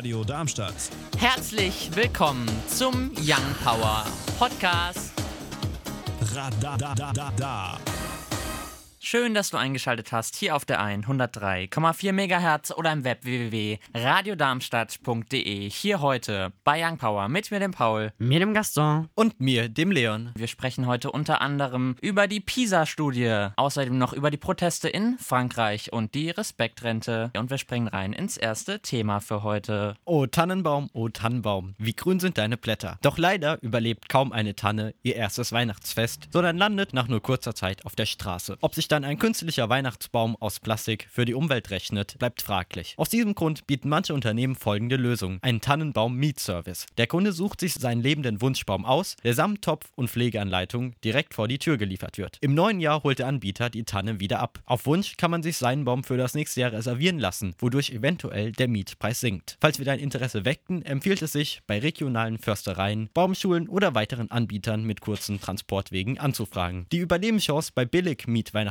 Radio Darmstadt. Herzlich willkommen zum Young Power Podcast. Radadadada. Schön, dass du eingeschaltet hast hier auf der 103,4 MHz oder im Web www.radiodarmstadt.de. Hier heute bei Young Power mit mir, dem Paul. Mir dem Gaston. Und mir, dem Leon. Wir sprechen heute unter anderem über die PISA-Studie, außerdem noch über die Proteste in Frankreich und die Respektrente. Und wir springen rein ins erste Thema für heute. Oh Tannenbaum, oh Tannenbaum, wie grün sind deine Blätter. Doch leider überlebt kaum eine Tanne ihr erstes Weihnachtsfest, sondern landet nach nur kurzer Zeit auf der Straße. Ob sich dann ein künstlicher Weihnachtsbaum aus Plastik für die Umwelt rechnet, bleibt fraglich. Aus diesem Grund bieten manche Unternehmen folgende Lösung: einen Tannenbaum-Mietservice. Der Kunde sucht sich seinen lebenden Wunschbaum aus, der samt Topf und Pflegeanleitung direkt vor die Tür geliefert wird. Im neuen Jahr holt der Anbieter die Tanne wieder ab. Auf Wunsch kann man sich seinen Baum für das nächste Jahr reservieren lassen, wodurch eventuell der Mietpreis sinkt. Falls wir dein Interesse weckten, empfiehlt es sich, bei regionalen Förstereien, Baumschulen oder weiteren Anbietern mit kurzen Transportwegen anzufragen. Die Überlebenschance bei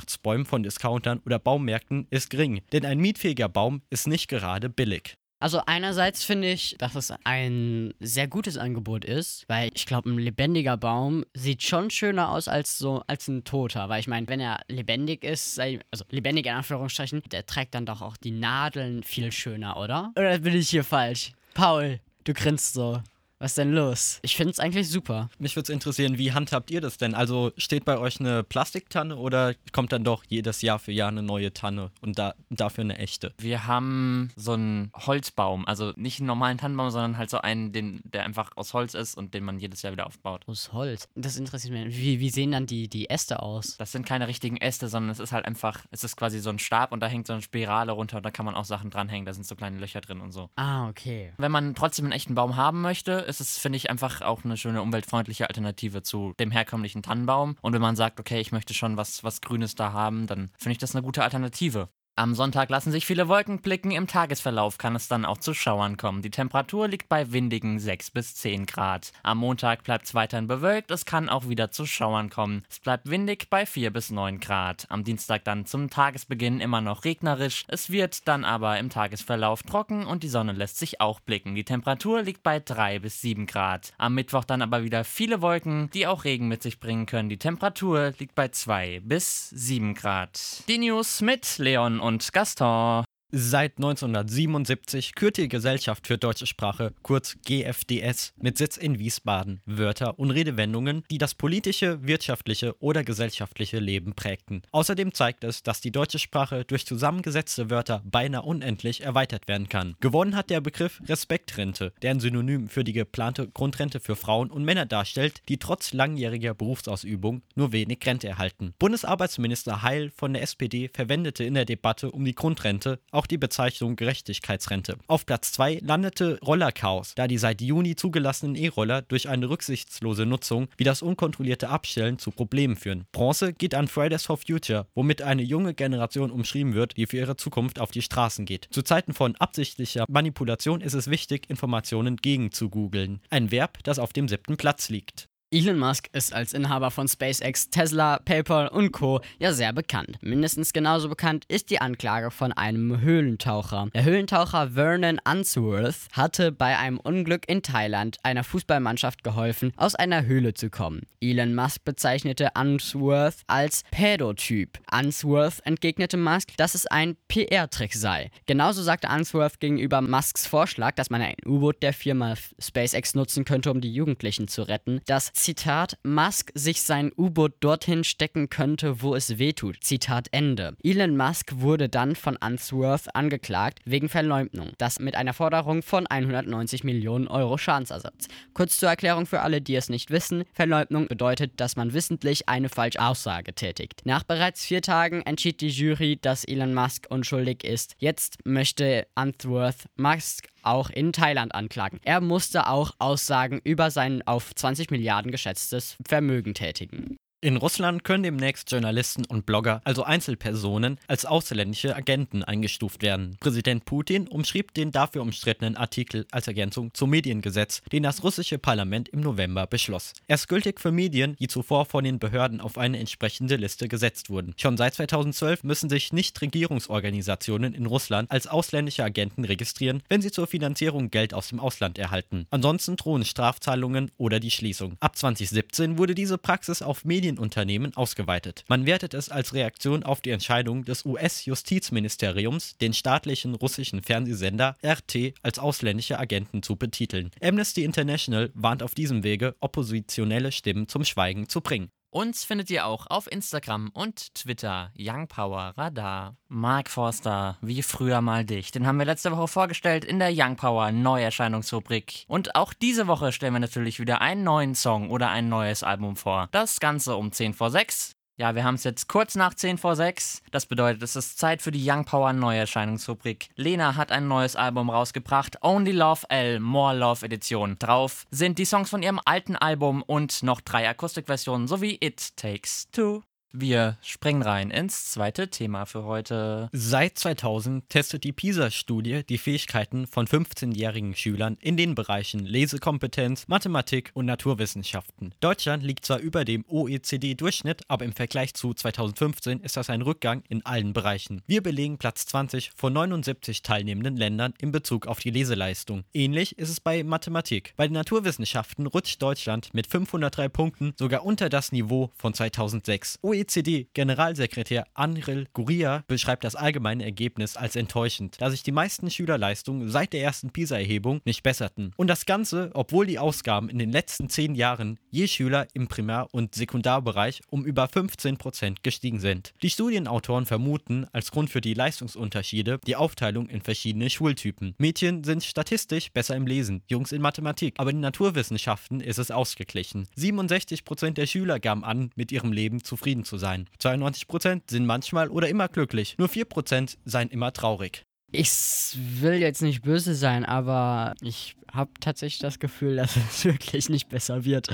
Billig-Miet-Weihnachtsbäumen von Discountern oder Baumärkten ist gering, denn ein mietfähiger Baum ist nicht gerade billig. Also einerseits finde ich, dass es ein sehr gutes Angebot ist, weil ich glaube, ein lebendiger Baum sieht schon schöner aus als so als ein toter, weil ich meine, wenn er lebendig ist, also lebendig in Anführungsstrichen, der trägt dann doch auch die Nadeln viel schöner, oder? Oder bin ich hier falsch? Paul, du grinst so. Was ist denn los? Ich finde es eigentlich super. Mich würde es interessieren, wie handhabt ihr das denn? Also steht bei euch eine Plastiktanne oder kommt dann doch jedes Jahr für Jahr eine neue Tanne und da, dafür eine echte? Wir haben so einen Holzbaum, also nicht einen normalen Tannenbaum, sondern halt so einen, den, der einfach aus Holz ist und den man jedes Jahr wieder aufbaut. Aus Holz. Das interessiert mich. Wie, wie sehen dann die, die Äste aus? Das sind keine richtigen Äste, sondern es ist halt einfach, es ist quasi so ein Stab und da hängt so eine Spirale runter und da kann man auch Sachen dranhängen, da sind so kleine Löcher drin und so. Ah, okay. Wenn man trotzdem einen echten Baum haben möchte, ist es, finde ich, einfach auch eine schöne umweltfreundliche Alternative zu dem herkömmlichen Tannenbaum. Und wenn man sagt, okay, ich möchte schon was, was Grünes da haben, dann finde ich das eine gute Alternative. Am Sonntag lassen sich viele Wolken blicken, im Tagesverlauf kann es dann auch zu Schauern kommen. Die Temperatur liegt bei windigen 6 bis 10 Grad. Am Montag bleibt es weiterhin bewölkt, es kann auch wieder zu Schauern kommen. Es bleibt windig bei 4 bis 9 Grad. Am Dienstag dann zum Tagesbeginn immer noch regnerisch, es wird dann aber im Tagesverlauf trocken und die Sonne lässt sich auch blicken. Die Temperatur liegt bei 3 bis 7 Grad. Am Mittwoch dann aber wieder viele Wolken, die auch Regen mit sich bringen können. Die Temperatur liegt bei 2 bis 7 Grad. Die News mit Leon und Gaston. Seit 1977 kürt die Gesellschaft für deutsche Sprache, kurz GFDS, mit Sitz in Wiesbaden Wörter und Redewendungen, die das politische, wirtschaftliche oder gesellschaftliche Leben prägten. Außerdem zeigt es, dass die deutsche Sprache durch zusammengesetzte Wörter beinahe unendlich erweitert werden kann. Gewonnen hat der Begriff Respektrente, der ein Synonym für die geplante Grundrente für Frauen und Männer darstellt, die trotz langjähriger Berufsausübung nur wenig Rente erhalten. Bundesarbeitsminister Heil von der SPD verwendete in der Debatte um die Grundrente auch die Bezeichnung Gerechtigkeitsrente. Auf Platz 2 landete Rollerchaos, da die seit Juni zugelassenen E-Roller durch eine rücksichtslose Nutzung wie das unkontrollierte Abstellen zu Problemen führen. Bronze geht an Fridays for Future, womit eine junge Generation umschrieben wird, die für ihre Zukunft auf die Straßen geht. Zu Zeiten von absichtlicher Manipulation ist es wichtig, Informationen gegen zu googeln. Ein Verb, das auf dem siebten Platz liegt. Elon Musk ist als Inhaber von SpaceX, Tesla, PayPal und Co. ja sehr bekannt. Mindestens genauso bekannt ist die Anklage von einem Höhlentaucher. Der Höhlentaucher Vernon Unsworth hatte bei einem Unglück in Thailand einer Fußballmannschaft geholfen, aus einer Höhle zu kommen. Elon Musk bezeichnete Unsworth als Pädotyp. Unsworth entgegnete Musk, dass es ein PR-Trick sei. Genauso sagte Unsworth gegenüber Musks Vorschlag, dass man ein U-Boot der Firma SpaceX nutzen könnte, um die Jugendlichen zu retten, dass Zitat, Musk sich sein U-Boot dorthin stecken könnte, wo es wehtut. Zitat Ende. Elon Musk wurde dann von Unsworth angeklagt wegen Verleumdung. Das mit einer Forderung von 190 Millionen Euro Schadensersatz. Kurz zur Erklärung für alle, die es nicht wissen. Verleumdung bedeutet, dass man wissentlich eine falsche Aussage tätigt. Nach bereits vier Tagen entschied die Jury, dass Elon Musk unschuldig ist. Jetzt möchte Unsworth Musk auch in Thailand anklagen. Er musste auch Aussagen über sein auf 20 Milliarden geschätztes Vermögen tätigen. In Russland können demnächst Journalisten und Blogger, also Einzelpersonen, als ausländische Agenten eingestuft werden. Präsident Putin umschrieb den dafür umstrittenen Artikel als Ergänzung zum Mediengesetz, den das russische Parlament im November beschloss. Er ist gültig für Medien, die zuvor von den Behörden auf eine entsprechende Liste gesetzt wurden. Schon seit 2012 müssen sich Nichtregierungsorganisationen in Russland als ausländische Agenten registrieren, wenn sie zur Finanzierung Geld aus dem Ausland erhalten. Ansonsten drohen Strafzahlungen oder die Schließung. Ab 2017 wurde diese Praxis auf Medien Medienunternehmen ausgeweitet. Man wertet es als Reaktion auf die Entscheidung des US-Justizministeriums, den staatlichen russischen Fernsehsender RT als ausländische Agenten zu betiteln. Amnesty International warnt auf diesem Wege, oppositionelle Stimmen zum Schweigen zu bringen. Uns findet ihr auch auf Instagram und Twitter Young Power Radar. Mark Forster, wie früher mal dich. Den haben wir letzte Woche vorgestellt in der Young Power Neuerscheinungsrubrik. Und auch diese Woche stellen wir natürlich wieder einen neuen Song oder ein neues Album vor. Das Ganze um 10 vor 6. Ja, wir haben es jetzt kurz nach 10 vor 6. Das bedeutet, es ist Zeit für die Young Power Neuerscheinungsrubrik. Lena hat ein neues Album rausgebracht, Only Love L, More Love Edition. Drauf sind die Songs von ihrem alten Album und noch drei Akustikversionen sowie It Takes Two. Wir springen rein ins zweite Thema für heute. Seit 2000 testet die PISA-Studie die Fähigkeiten von 15-jährigen Schülern in den Bereichen Lesekompetenz, Mathematik und Naturwissenschaften. Deutschland liegt zwar über dem OECD-Durchschnitt, aber im Vergleich zu 2015 ist das ein Rückgang in allen Bereichen. Wir belegen Platz 20 von 79 teilnehmenden Ländern in Bezug auf die Leseleistung. Ähnlich ist es bei Mathematik. Bei den Naturwissenschaften rutscht Deutschland mit 503 Punkten sogar unter das Niveau von 2006. OECD-Generalsekretär Anril Guria beschreibt das allgemeine Ergebnis als enttäuschend, da sich die meisten Schülerleistungen seit der ersten PISA-Erhebung nicht besserten. Und das Ganze, obwohl die Ausgaben in den letzten zehn Jahren je Schüler im Primär- und Sekundarbereich um über 15 Prozent gestiegen sind. Die Studienautoren vermuten als Grund für die Leistungsunterschiede die Aufteilung in verschiedene Schultypen. Mädchen sind statistisch besser im Lesen, Jungs in Mathematik, aber in Naturwissenschaften ist es ausgeglichen. 67 Prozent der Schüler gaben an, mit ihrem Leben zufrieden zu sein. 92% sind manchmal oder immer glücklich, nur 4% seien immer traurig. Ich will jetzt nicht böse sein, aber ich habe tatsächlich das Gefühl, dass es wirklich nicht besser wird.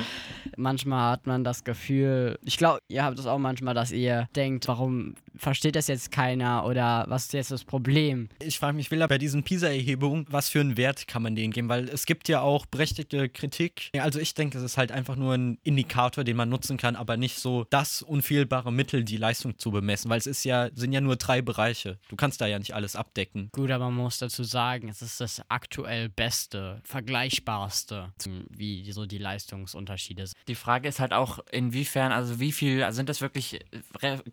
Manchmal hat man das Gefühl, ich glaube, ihr habt es auch manchmal, dass ihr denkt, warum versteht das jetzt keiner oder was ist jetzt das Problem? Ich frage mich, will er bei diesen PISA-Erhebungen, was für einen Wert kann man denen geben? Weil es gibt ja auch berechtigte Kritik. Also ich denke, es ist halt einfach nur ein Indikator, den man nutzen kann, aber nicht so das unfehlbare Mittel, die Leistung zu bemessen, weil es ist ja, sind ja nur drei Bereiche. Du kannst da ja nicht alles abdecken. Gut, aber man muss dazu sagen, es ist das aktuell beste, vergleichbarste, wie so die Leistungsunterschiede sind. Die Frage ist halt auch, inwiefern, also wie viel, also sind das wirklich,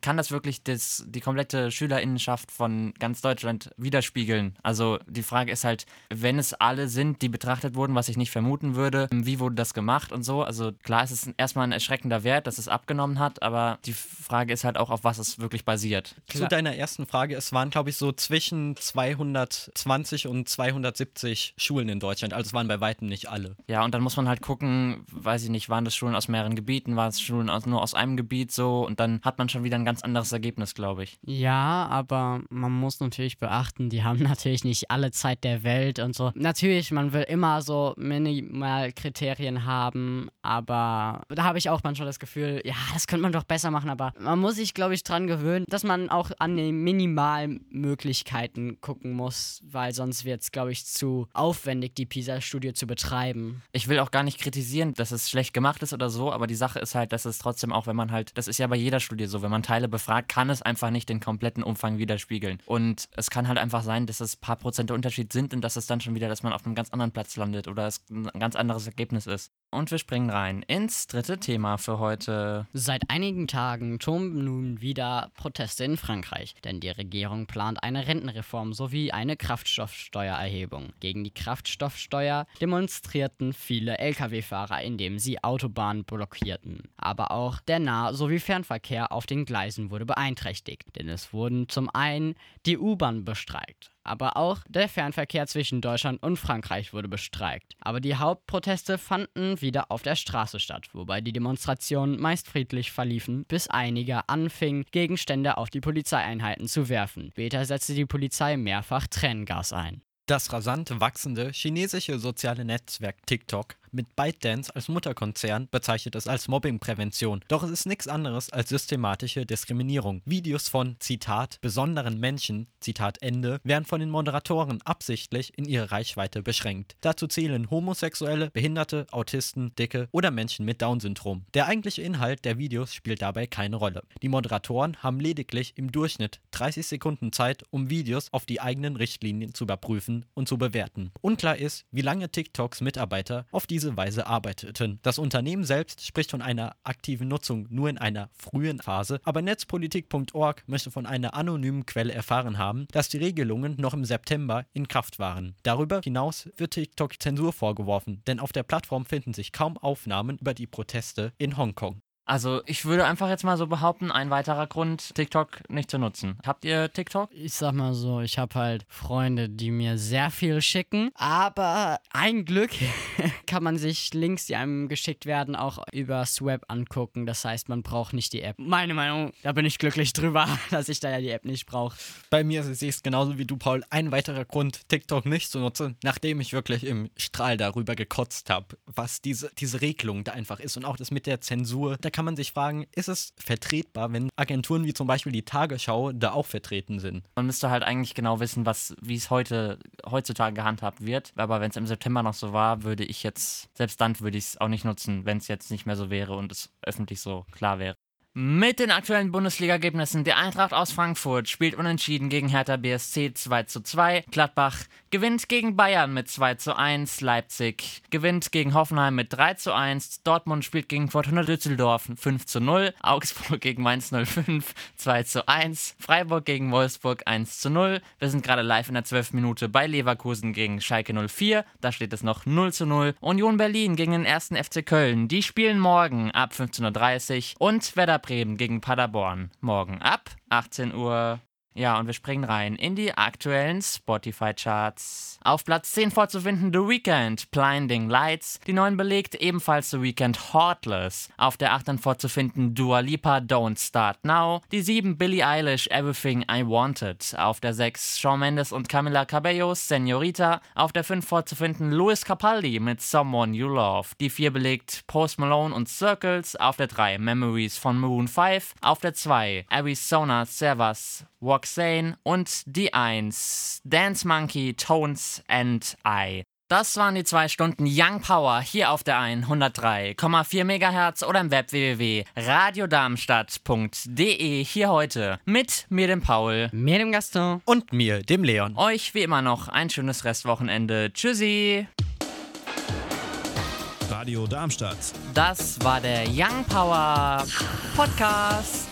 kann das wirklich das, die komplette Schülerinnenschaft von ganz Deutschland widerspiegeln? Also die Frage ist halt, wenn es alle sind, die betrachtet wurden, was ich nicht vermuten würde, wie wurde das gemacht und so? Also klar, es ist erstmal ein erschreckender Wert, dass es abgenommen hat, aber die Frage ist halt auch, auf was es wirklich basiert. Klar. Zu deiner ersten Frage, es waren, glaube ich, so zwischen 220 und 270 Schulen in Deutschland. Also es waren bei weitem nicht alle. Ja, und dann muss man halt gucken, weiß ich nicht, waren das Schulen aus mehreren Gebieten, waren es Schulen aus, nur aus einem Gebiet so und dann hat man schon wieder ein ganz anderes Ergebnis, glaube ich. Ja, aber man muss natürlich beachten, die haben natürlich nicht alle Zeit der Welt und so. Natürlich, man will immer so Minimalkriterien haben, aber da habe ich auch manchmal das Gefühl, ja, das könnte man doch besser machen, aber man muss sich, glaube ich, dran gewöhnen, dass man auch an die Minimalmöglichkeiten gucken muss, weil sonst wird es, glaube ich, zu aufwendig, die PISA-Studie zu betreiben. Ich will auch gar nicht kritisieren, dass es schlecht gemacht ist oder so, aber die Sache ist halt, dass es trotzdem auch, wenn man halt, das ist ja bei jeder Studie so, wenn man Teile befragt, kann es einfach nicht den kompletten Umfang widerspiegeln. Und es kann halt einfach sein, dass es ein paar Prozent Unterschied sind und dass es dann schon wieder, dass man auf einem ganz anderen Platz landet oder es ein ganz anderes Ergebnis ist. Und wir springen rein ins dritte Thema für heute. Seit einigen Tagen toben nun wieder Proteste in Frankreich, denn die Regierung plant eine Rentenreform sowie eine Kraftstoffsteuererhebung. Gegen die Kraftstoffsteuer demonstrierten viele Lkw-Fahrer, indem sie Autobahnen blockierten. Aber auch der Nah- sowie Fernverkehr auf den Gleisen wurde beeinträchtigt, denn es wurden zum einen die U-Bahn bestreikt aber auch der Fernverkehr zwischen Deutschland und Frankreich wurde bestreikt. Aber die Hauptproteste fanden wieder auf der Straße statt, wobei die Demonstrationen meist friedlich verliefen, bis einige anfingen, Gegenstände auf die Polizeieinheiten zu werfen. Später setzte die Polizei mehrfach Tränengas ein. Das rasant wachsende chinesische soziale Netzwerk TikTok mit ByteDance als Mutterkonzern bezeichnet es als Mobbingprävention. Doch es ist nichts anderes als systematische Diskriminierung. Videos von, Zitat, besonderen Menschen, Zitat Ende, werden von den Moderatoren absichtlich in ihre Reichweite beschränkt. Dazu zählen Homosexuelle, Behinderte, Autisten, Dicke oder Menschen mit Down-Syndrom. Der eigentliche Inhalt der Videos spielt dabei keine Rolle. Die Moderatoren haben lediglich im Durchschnitt 30 Sekunden Zeit, um Videos auf die eigenen Richtlinien zu überprüfen und zu bewerten. Unklar ist, wie lange TikToks Mitarbeiter auf diese Weise arbeiteten. Das Unternehmen selbst spricht von einer aktiven Nutzung nur in einer frühen Phase, aber netzpolitik.org möchte von einer anonymen Quelle erfahren haben, dass die Regelungen noch im September in Kraft waren. Darüber hinaus wird TikTok Zensur vorgeworfen, denn auf der Plattform finden sich kaum Aufnahmen über die Proteste in Hongkong. Also ich würde einfach jetzt mal so behaupten, ein weiterer Grund, TikTok nicht zu nutzen. Habt ihr TikTok? Ich sag mal so, ich habe halt Freunde, die mir sehr viel schicken, aber ein Glück kann man sich Links, die einem geschickt werden, auch über Web angucken. Das heißt, man braucht nicht die App. Meine Meinung, da bin ich glücklich drüber, dass ich da ja die App nicht brauche. Bei mir ist es genauso wie du, Paul, ein weiterer Grund, TikTok nicht zu nutzen, nachdem ich wirklich im Strahl darüber gekotzt habe, was diese, diese Regelung da einfach ist und auch das mit der Zensur. Da kann man sich fragen, ist es vertretbar, wenn Agenturen wie zum Beispiel die Tagesschau da auch vertreten sind? Man müsste halt eigentlich genau wissen, was, wie es heute, heutzutage gehandhabt wird. Aber wenn es im September noch so war, würde ich jetzt, selbst dann würde ich es auch nicht nutzen, wenn es jetzt nicht mehr so wäre und es öffentlich so klar wäre. Mit den aktuellen Bundesliga-Ergebnissen. Die Eintracht aus Frankfurt spielt unentschieden gegen Hertha BSC 2 zu 2. Gladbach gewinnt gegen Bayern mit 2 zu 1. Leipzig gewinnt gegen Hoffenheim mit 3 zu 1. Dortmund spielt gegen Fortuna Düsseldorf 5 zu 0. Augsburg gegen Mainz 05 2 zu 1. Freiburg gegen Wolfsburg 1 zu 0. Wir sind gerade live in der 12 Minute bei Leverkusen gegen Schalke 04. Da steht es noch 0 zu 0. Union Berlin gegen den ersten FC Köln. Die spielen morgen ab 15.30 Uhr. Und Werder Bremen gegen Paderborn. Morgen ab 18 Uhr. Ja, und wir springen rein in die aktuellen Spotify-Charts. Auf Platz 10 vorzufinden The Weeknd, Blinding Lights. Die 9 belegt ebenfalls The Weeknd, Heartless. Auf der 8 dann vorzufinden Dua Lipa, Don't Start Now. Die 7 Billie Eilish, Everything I Wanted. Auf der 6 Shawn Mendes und Camila Cabello, Senorita. Auf der 5 vorzufinden Louis Capaldi mit Someone You Love. Die 4 belegt Post Malone und Circles. Auf der 3 Memories von Maroon 5. Auf der 2 Arizona Servas, Roxane und die 1 Dance Monkey, Tones and I. Das waren die zwei Stunden Young Power hier auf der 103,4 MHz oder im Web www.radiodarmstadt.de hier heute mit mir, dem Paul, mir, dem Gaston und mir, dem Leon. Euch wie immer noch ein schönes Restwochenende. Tschüssi! Radio Darmstadt. Das war der Young Power Podcast.